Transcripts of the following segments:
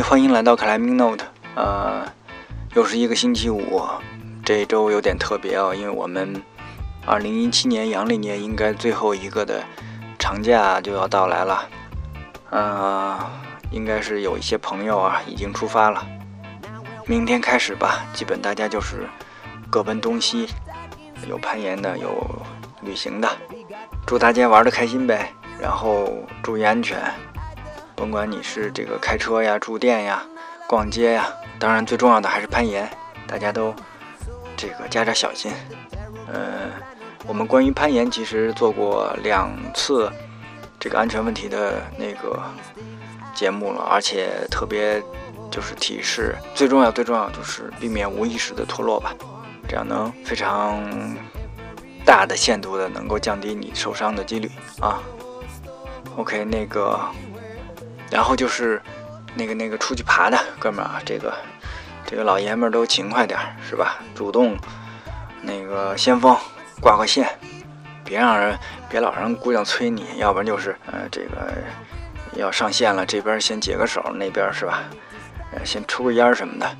欢迎来到 Climbing Note。呃，又是一个星期五，这周有点特别哦，因为我们2017年阳历年应该最后一个的长假就要到来了。呃，应该是有一些朋友啊已经出发了，明天开始吧，基本大家就是各奔东西，有攀岩的，有旅行的，祝大家玩的开心呗，然后注意安全。甭管你是这个开车呀、住店呀、逛街呀，当然最重要的还是攀岩，大家都这个加点小心。呃，我们关于攀岩其实做过两次这个安全问题的那个节目了，而且特别就是提示，最重要最重要就是避免无意识的脱落吧，这样能非常大的限度的能够降低你受伤的几率啊。OK，那个。然后就是那个那个出去爬的哥们儿啊，这个这个老爷们儿都勤快点儿是吧？主动那个先锋挂个线，别让人别老让姑娘催你，要不然就是呃这个要上线了，这边先解个手，那边是吧？呃先抽个烟什么的，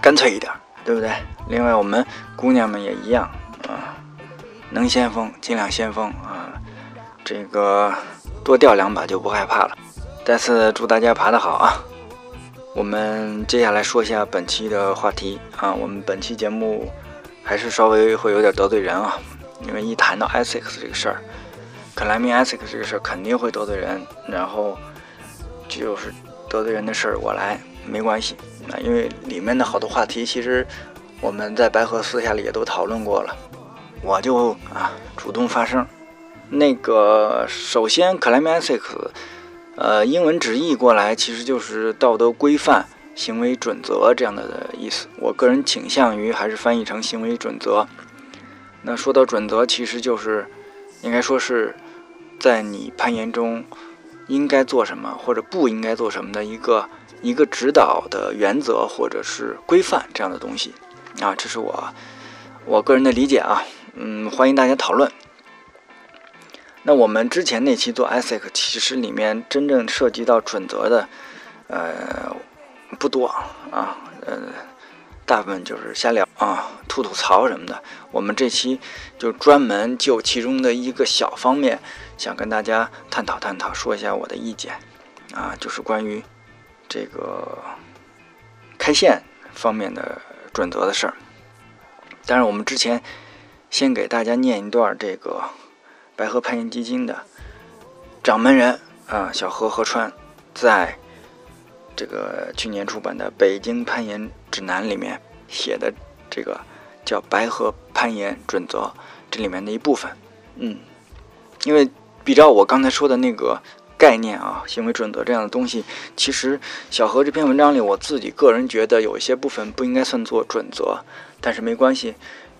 干脆一点，对不对？另外我们姑娘们也一样啊，能先锋尽量先锋啊，这个多掉两把就不害怕了。再次祝大家爬得好啊！我们接下来说一下本期的话题啊。我们本期节目还是稍微会有点得罪人啊，因为一谈到 ASICS 这个事儿，克莱米 ASICS 这个事儿肯定会得罪人。然后就是得罪人的事儿，我来没关系啊，因为里面的好多话题其实我们在白河私下里也都讨论过了，我就啊主动发声。那个首先克莱米 ASICS。呃，英文直译过来其实就是道德规范、行为准则这样的意思。我个人倾向于还是翻译成行为准则。那说到准则，其实就是应该说是在你攀岩中应该做什么或者不应该做什么的一个一个指导的原则或者是规范这样的东西啊。这是我我个人的理解啊。嗯，欢迎大家讨论。那我们之前那期做 ASIC，其实里面真正涉及到准则的，呃，不多啊，呃，大部分就是瞎聊啊，吐吐槽什么的。我们这期就专门就其中的一个小方面，想跟大家探讨探讨，说一下我的意见啊，就是关于这个开线方面的准则的事儿。但是我们之前先给大家念一段这个。白河攀岩基金的掌门人啊，小何何川，在这个去年出版的《北京攀岩指南》里面写的这个叫“白河攀岩准则”这里面的一部分。嗯，因为比照我刚才说的那个概念啊，行为准则这样的东西，其实小何这篇文章里，我自己个人觉得有一些部分不应该算作准则，但是没关系，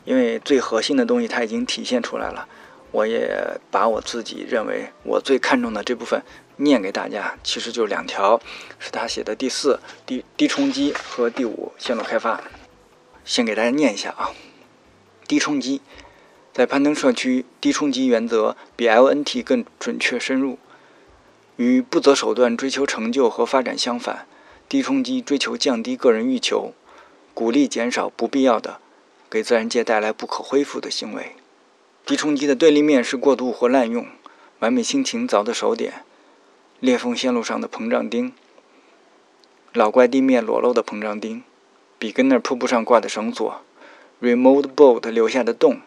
因为最核心的东西它已经体现出来了。我也把我自己认为我最看重的这部分念给大家，其实就两条，是他写的第四低低冲击和第五线路开发。先给大家念一下啊，低冲击，在攀登社区，低冲击原则比 LNT 更准确深入。与不择手段追求成就和发展相反，低冲击追求降低个人欲求，鼓励减少不必要的，给自然界带来不可恢复的行为。低冲击的对立面是过度或滥用，完美心情凿的手点，裂缝线路上的膨胀钉，老怪地面裸露的膨胀钉，比根那瀑布上挂的绳索，remote bolt 留下的洞，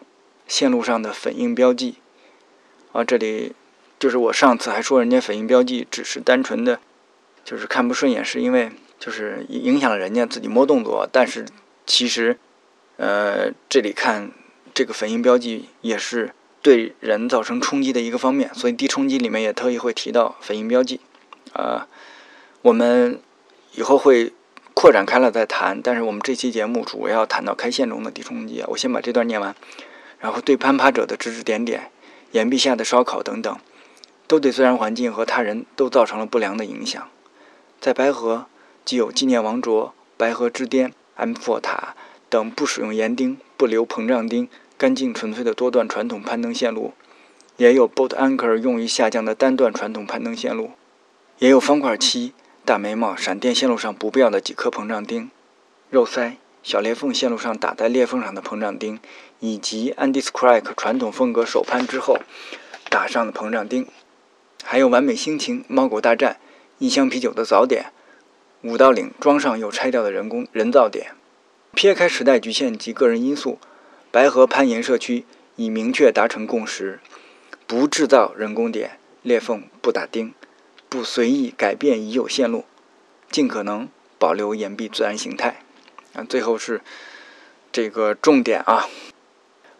线路上的粉印标记。啊，这里就是我上次还说人家粉印标记只是单纯的，就是看不顺眼，是因为就是影响了人家自己摸动作，但是其实，呃，这里看。这个粉印标记也是对人造成冲击的一个方面，所以低冲击里面也特意会提到粉印标记。啊，我们以后会扩展开了再谈，但是我们这期节目主要谈到开线中的低冲击啊。我先把这段念完，然后对攀爬者的指指点点、岩壁下的烧烤等等，都对自然环境和他人都造成了不良的影响。在白河，既有纪念王卓、白河之巅、M4 塔等不使用岩钉、不留膨胀钉。干净纯粹的多段传统攀登线路，也有 boat anchor 用于下降的单段传统攀登线路，也有方块漆、大眉毛、闪电线路上不必要的几颗膨胀钉、肉塞、小裂缝线路上打在裂缝上的膨胀钉，以及 Andy Crack 传统风格手攀之后打上的膨胀钉，还有完美心情、猫狗大战、一箱啤酒的早点、五道岭装上又拆掉的人工人造点。撇开时代局限及个人因素，白河攀岩社区已明确达成共识：不制造人工点、裂缝，不打钉，不随意改变已有线路，尽可能保留岩壁自然形态。啊，最后是这个重点啊，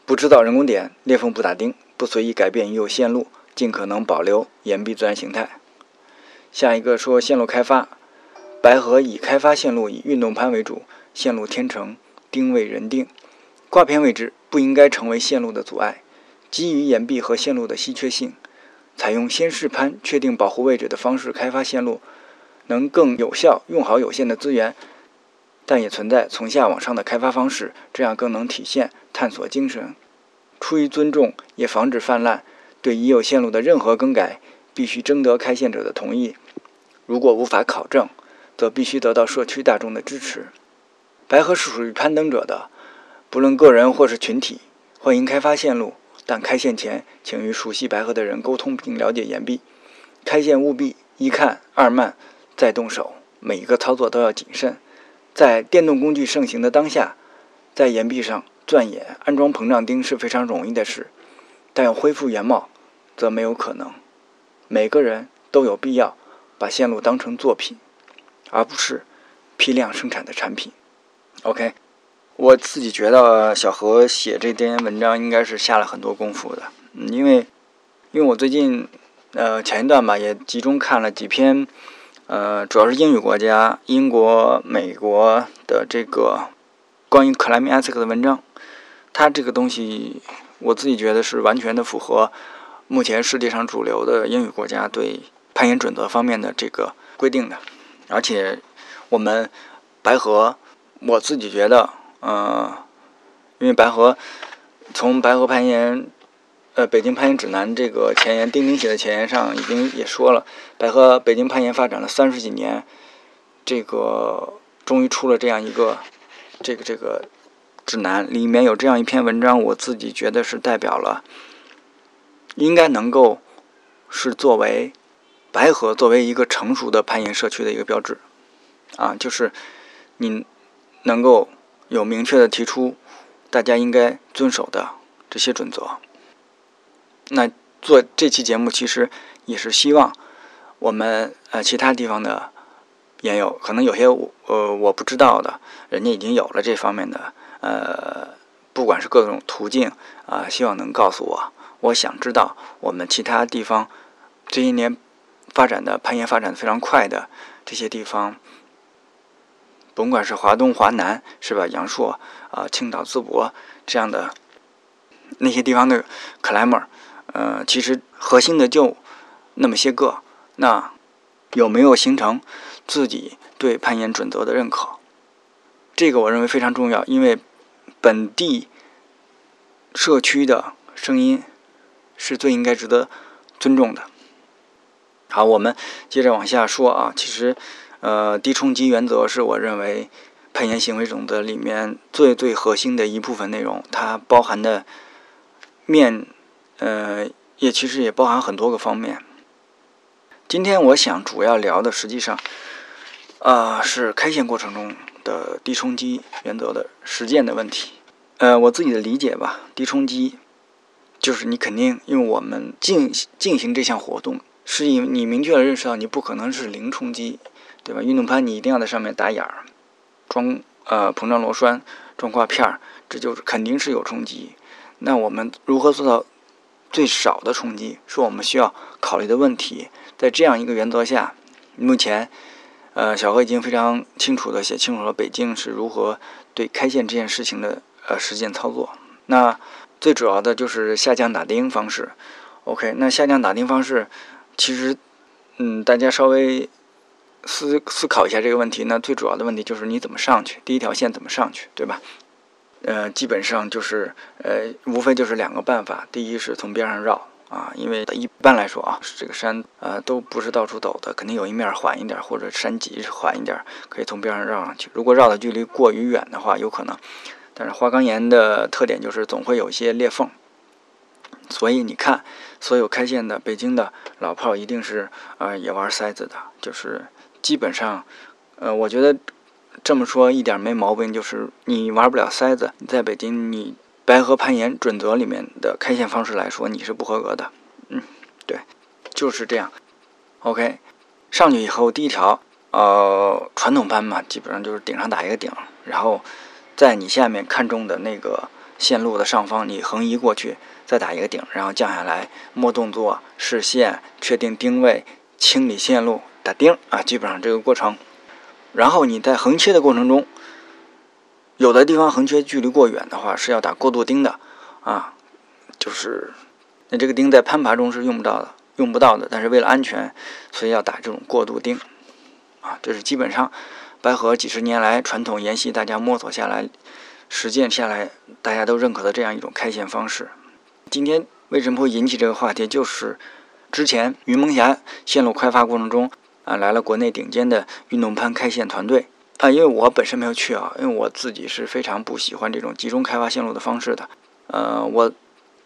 不制造人工点、裂缝，不打钉，不随意改变已有线路，尽可能保留岩壁自然形态。下一个说线路开发，白河已开发线路以运动攀为主。线路天成，定位人定，挂片位置不应该成为线路的阻碍。基于岩壁和线路的稀缺性，采用先试攀确定保护位置的方式开发线路，能更有效用好有限的资源。但也存在从下往上的开发方式，这样更能体现探索精神。出于尊重，也防止泛滥。对已有线路的任何更改，必须征得开线者的同意。如果无法考证，则必须得到社区大众的支持。白河是属于攀登者的，不论个人或是群体，欢迎开发线路，但开线前请与熟悉白河的人沟通并了解岩壁。开线务必一看二慢再动手，每一个操作都要谨慎。在电动工具盛行的当下，在岩壁上钻眼安装膨胀钉是非常容易的事，但要恢复原貌，则没有可能。每个人都有必要把线路当成作品，而不是批量生产的产品。OK，我自己觉得小何写这篇文章应该是下了很多功夫的，因为因为我最近呃前一段吧也集中看了几篇，呃主要是英语国家英国、美国的这个关于 climbing ethic 的文章，它这个东西我自己觉得是完全的符合目前世界上主流的英语国家对攀岩准则方面的这个规定的，而且我们白河。我自己觉得，呃，因为白河从白河攀岩，呃，北京攀岩指南这个前沿，钉钉写的前沿上已经也说了，白河北京攀岩发展了三十几年，这个终于出了这样一个这个这个指南，里面有这样一篇文章，我自己觉得是代表了，应该能够是作为白河作为一个成熟的攀岩社区的一个标志，啊，就是你。能够有明确的提出，大家应该遵守的这些准则。那做这期节目其实也是希望我们呃其他地方的研友，可能有些呃我不知道的，人家已经有了这方面的呃，不管是各种途径啊，希望能告诉我。我想知道我们其他地方这些年发展的攀岩发展的非常快的这些地方。甭管是华东、华南，是吧？阳朔啊，青岛、淄博这样的那些地方的 climber，呃，其实核心的就那么些个。那有没有形成自己对攀岩准则的认可？这个我认为非常重要，因为本地社区的声音是最应该值得尊重的。好，我们接着往下说啊，其实。呃，低冲击原则是我认为攀岩行为准则里面最最核心的一部分内容，它包含的面，呃，也其实也包含很多个方面。今天我想主要聊的，实际上，啊，是开线过程中的低冲击原则的实践的问题。呃，我自己的理解吧，低冲击就是你肯定，因为我们进进行这项活动，是因你明确的认识到你不可能是零冲击。对吧？运动攀你一定要在上面打眼儿，装呃膨胀螺栓，装挂片儿，这就是肯定是有冲击。那我们如何做到最少的冲击，是我们需要考虑的问题。在这样一个原则下，目前呃小何已经非常清楚的写清楚了北京是如何对开线这件事情的呃实践操作。那最主要的就是下降打钉方式。OK，那下降打钉方式，其实嗯大家稍微。思思考一下这个问题，那最主要的问题就是你怎么上去，第一条线怎么上去，对吧？呃，基本上就是呃，无非就是两个办法，第一是从边上绕啊，因为一般来说啊，这个山呃都不是到处陡的，肯定有一面缓一点，或者山脊缓一点，可以从边上绕上去。如果绕的距离过于远的话，有可能。但是花岗岩的特点就是总会有一些裂缝，所以你看，所有开线的北京的老炮一定是啊也玩塞子的，就是基本上，呃，我觉得这么说一点没毛病，就是你玩不了塞子，在北京你。白河攀岩准则里面的开线方式来说，你是不合格的。嗯，对，就是这样。OK，上去以后第一条，呃，传统攀嘛，基本上就是顶上打一个顶，然后在你下面看中的那个线路的上方，你横移过去，再打一个顶，然后降下来，摸动作、视线、确定定位、清理线路、打钉啊，基本上这个过程。然后你在横切的过程中。有的地方横切距离过远的话，是要打过渡钉的，啊，就是那这个钉在攀爬中是用不到的，用不到的。但是为了安全，所以要打这种过渡钉，啊，这是基本上白河几十年来传统沿袭，大家摸索下来、实践下来，大家都认可的这样一种开线方式。今天为什么会引起这个话题？就是之前云梦峡线路开发过程中，啊，来了国内顶尖的运动攀开线团队。啊，因为我本身没有去啊，因为我自己是非常不喜欢这种集中开发线路的方式的。呃，我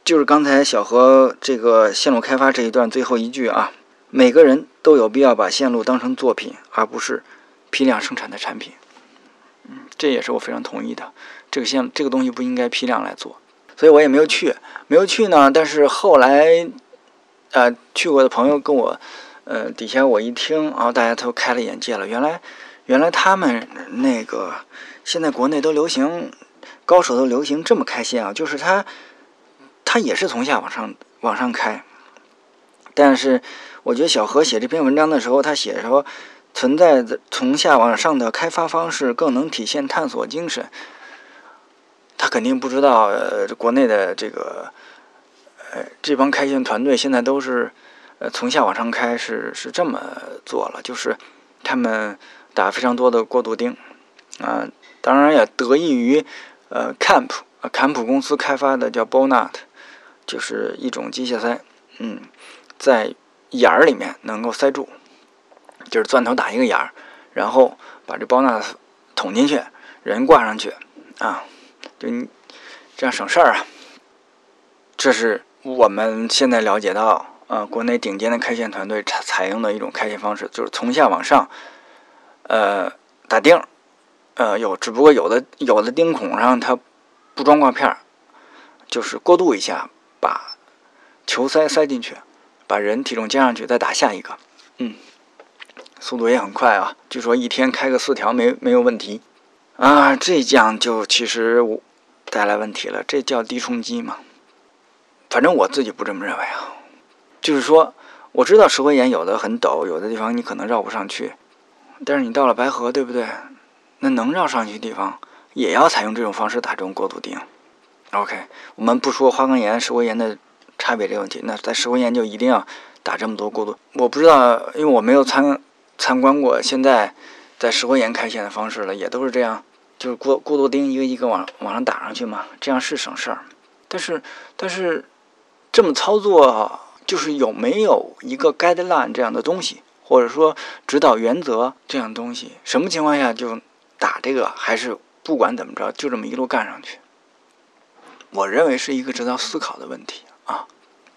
就是刚才小何这个线路开发这一段最后一句啊，每个人都有必要把线路当成作品，而不是批量生产的产品。嗯，这也是我非常同意的。这个线这个东西不应该批量来做，所以我也没有去，没有去呢。但是后来，呃，去过的朋友跟我，呃，底下我一听啊，大家都开了眼界了，原来。原来他们那个现在国内都流行，高手都流行这么开线啊，就是他他也是从下往上往上开，但是我觉得小何写这篇文章的时候，他写说存在的从下往上的开发方式更能体现探索精神，他肯定不知道国内的这个呃这帮开线团队现在都是呃从下往上开是是这么做了，就是他们。打非常多的过渡钉，啊，当然也得益于，呃，Camp，坎普公司开发的叫 Bonut，就是一种机械塞，嗯，在眼儿里面能够塞住，就是钻头打一个眼儿，然后把这 Bonut 捅进去，人挂上去，啊，就你这样省事儿啊。这是我们现在了解到，呃，国内顶尖的开线团队采采用的一种开线方式，就是从下往上。呃，打钉，呃，有，只不过有的有的钉孔上它不装挂片就是过渡一下，把球塞塞进去，把人体重加上去，再打下一个，嗯，速度也很快啊，据说一天开个四条没没有问题，啊，这样就其实带来问题了，这叫低冲击嘛？反正我自己不这么认为啊，就是说我知道石灰岩有的很陡，有的地方你可能绕不上去。但是你到了白河，对不对？那能绕上去的地方，也要采用这种方式打这种过渡钉。OK，我们不说花岗岩、石灰岩的差别这个问题，那在石灰岩就一定要打这么多过渡。我不知道，因为我没有参参观过现在在石灰岩开线的方式了，也都是这样，就是过过渡钉一个一个往往上打上去嘛，这样是省事儿。但是但是这么操作，就是有没有一个 guideline 这样的东西？或者说指导原则这样东西，什么情况下就打这个，还是不管怎么着就这么一路干上去？我认为是一个值得思考的问题啊。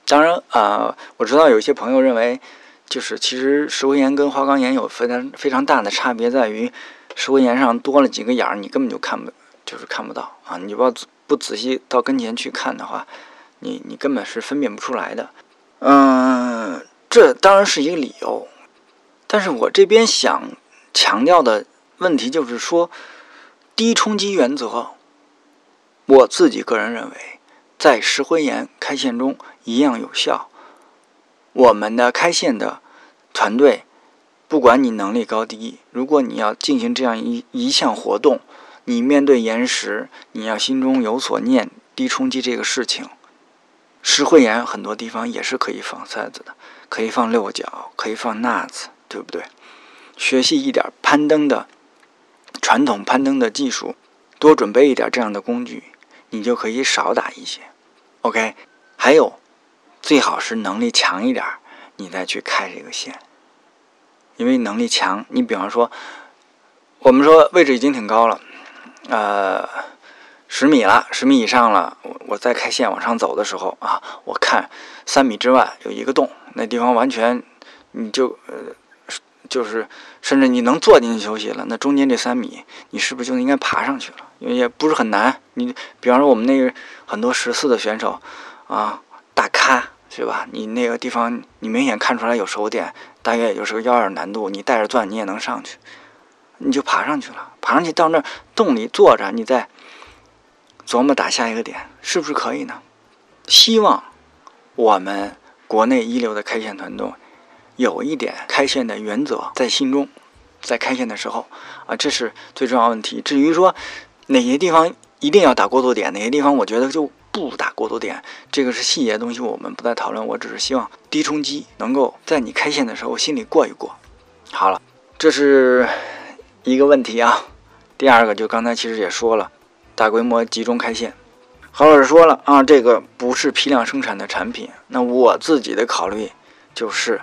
当然啊，我知道有些朋友认为，就是其实石灰岩跟花岗岩有非常非常大的差别，在于石灰岩上多了几个眼儿，你根本就看不，就是看不到啊。你不要不仔细到跟前去看的话，你你根本是分辨不出来的。嗯，这当然是一个理由。但是我这边想强调的问题就是说，低冲击原则，我自己个人认为，在石灰岩开线中一样有效。我们的开线的团队，不管你能力高低，如果你要进行这样一一项活动，你面对岩石，你要心中有所念，低冲击这个事情，石灰岩很多地方也是可以放塞子的，可以放六角，可以放纳子。对不对？学习一点攀登的传统攀登的技术，多准备一点这样的工具，你就可以少打一些。OK，还有最好是能力强一点，你再去开这个线。因为能力强，你比方说，我们说位置已经挺高了，呃，十米了，十米以上了，我我再开线往上走的时候啊，我看三米之外有一个洞，那地方完全你就呃。就是，甚至你能坐进去休息了，那中间这三米，你是不是就应该爬上去了？因为也不是很难。你比方说我们那个很多十四的选手，啊，大咖是吧？你那个地方你明显看出来有手点，大约也就是个幺二难度，你带着钻你也能上去，你就爬上去了。爬上去到那洞里坐着，你再琢磨打下一个点，是不是可以呢？希望我们国内一流的开线团队。有一点开线的原则在心中，在开线的时候啊，这是最重要问题。至于说哪些地方一定要打过渡点，哪些地方我觉得就不打过渡点，这个是细节的东西，我们不再讨论。我只是希望低冲击能够在你开线的时候心里过一过。好了，这是一个问题啊。第二个就刚才其实也说了，大规模集中开线。何老师说了啊，这个不是批量生产的产品。那我自己的考虑就是。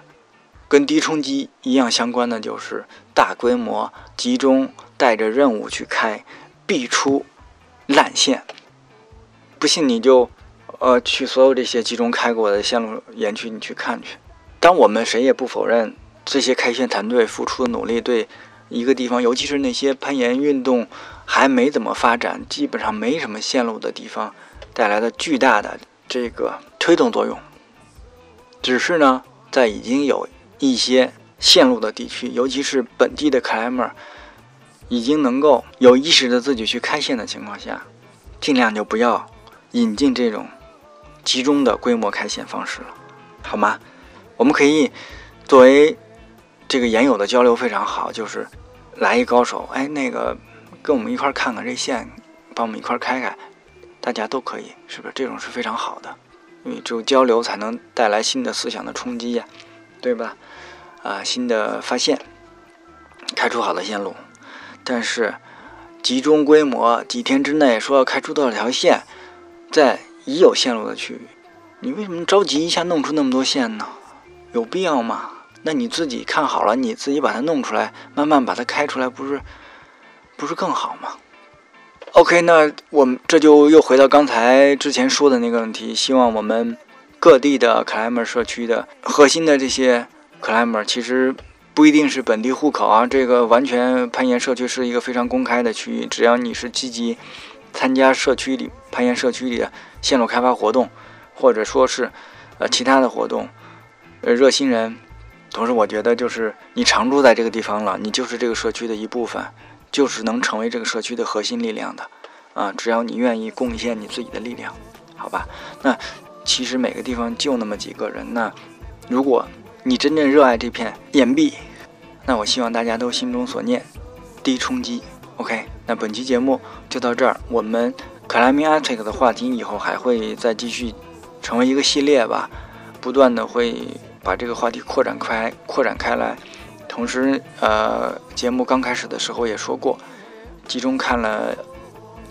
跟低冲击一样相关的就是大规模集中带着任务去开，必出烂线。不信你就，呃，去所有这些集中开过的线路园区你去看去。当我们谁也不否认这些开线团队付出的努力对一个地方，尤其是那些攀岩运动还没怎么发展、基本上没什么线路的地方带来的巨大的这个推动作用。只是呢，在已经有一些线路的地区，尤其是本地的开尔默已经能够有意识的自己去开线的情况下，尽量就不要引进这种集中的规模开线方式了，好吗？我们可以作为这个研友的交流非常好，就是来一高手，哎，那个跟我们一块看看这线，帮我们一块开开，大家都可以，是不是？这种是非常好的，因为只有交流才能带来新的思想的冲击呀，对吧？啊，新的发现，开出好的线路，但是集中规模几天之内说要开出多少条线，在已有线路的区域，你为什么着急一下弄出那么多线呢？有必要吗？那你自己看好了，你自己把它弄出来，慢慢把它开出来，不是不是更好吗？OK，那我们这就又回到刚才之前说的那个问题，希望我们各地的 climber 社区的核心的这些。climber 其实不一定是本地户口啊，这个完全攀岩社区是一个非常公开的区域，只要你是积极参加社区里攀岩社区里的线路开发活动，或者说是呃其他的活动，呃热心人，同时我觉得就是你常住在这个地方了，你就是这个社区的一部分，就是能成为这个社区的核心力量的啊，只要你愿意贡献你自己的力量，好吧？那其实每个地方就那么几个人，那如果你真正热爱这片岩壁，那我希望大家都心中所念，低冲击。OK，那本期节目就到这儿。我们 Climbing Attic 的话题以后还会再继续成为一个系列吧，不断的会把这个话题扩展开、扩展开来。同时，呃，节目刚开始的时候也说过，集中看了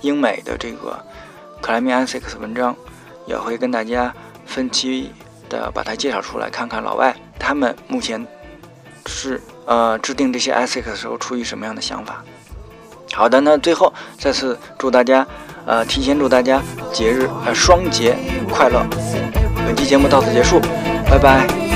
英美的这个 Climbing Attic 文章，也会跟大家分期的把它介绍出来，看看老外。他们目前是呃制定这些 sex 的时候出于什么样的想法？好的，那最后再次祝大家呃提前祝大家节日呃双节快乐！本期节目到此结束，拜拜。